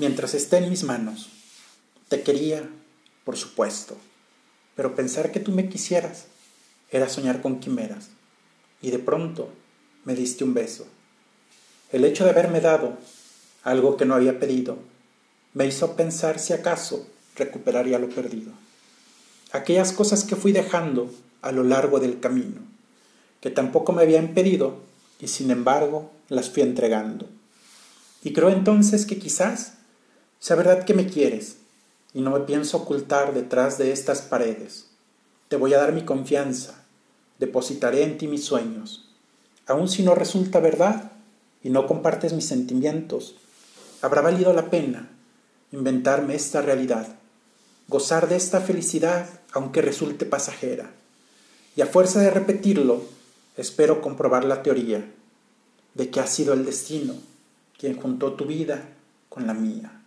mientras esté en mis manos. Te quería, por supuesto, pero pensar que tú me quisieras era soñar con quimeras. Y de pronto me diste un beso. El hecho de haberme dado algo que no había pedido me hizo pensar si acaso recuperaría lo perdido. Aquellas cosas que fui dejando a lo largo del camino, que tampoco me habían pedido y sin embargo las fui entregando. Y creo entonces que quizás sea verdad que me quieres y no me pienso ocultar detrás de estas paredes. Te voy a dar mi confianza, depositaré en ti mis sueños. Aun si no resulta verdad y no compartes mis sentimientos, habrá valido la pena inventarme esta realidad, gozar de esta felicidad aunque resulte pasajera. Y a fuerza de repetirlo, espero comprobar la teoría de que ha sido el destino quien juntó tu vida con la mía.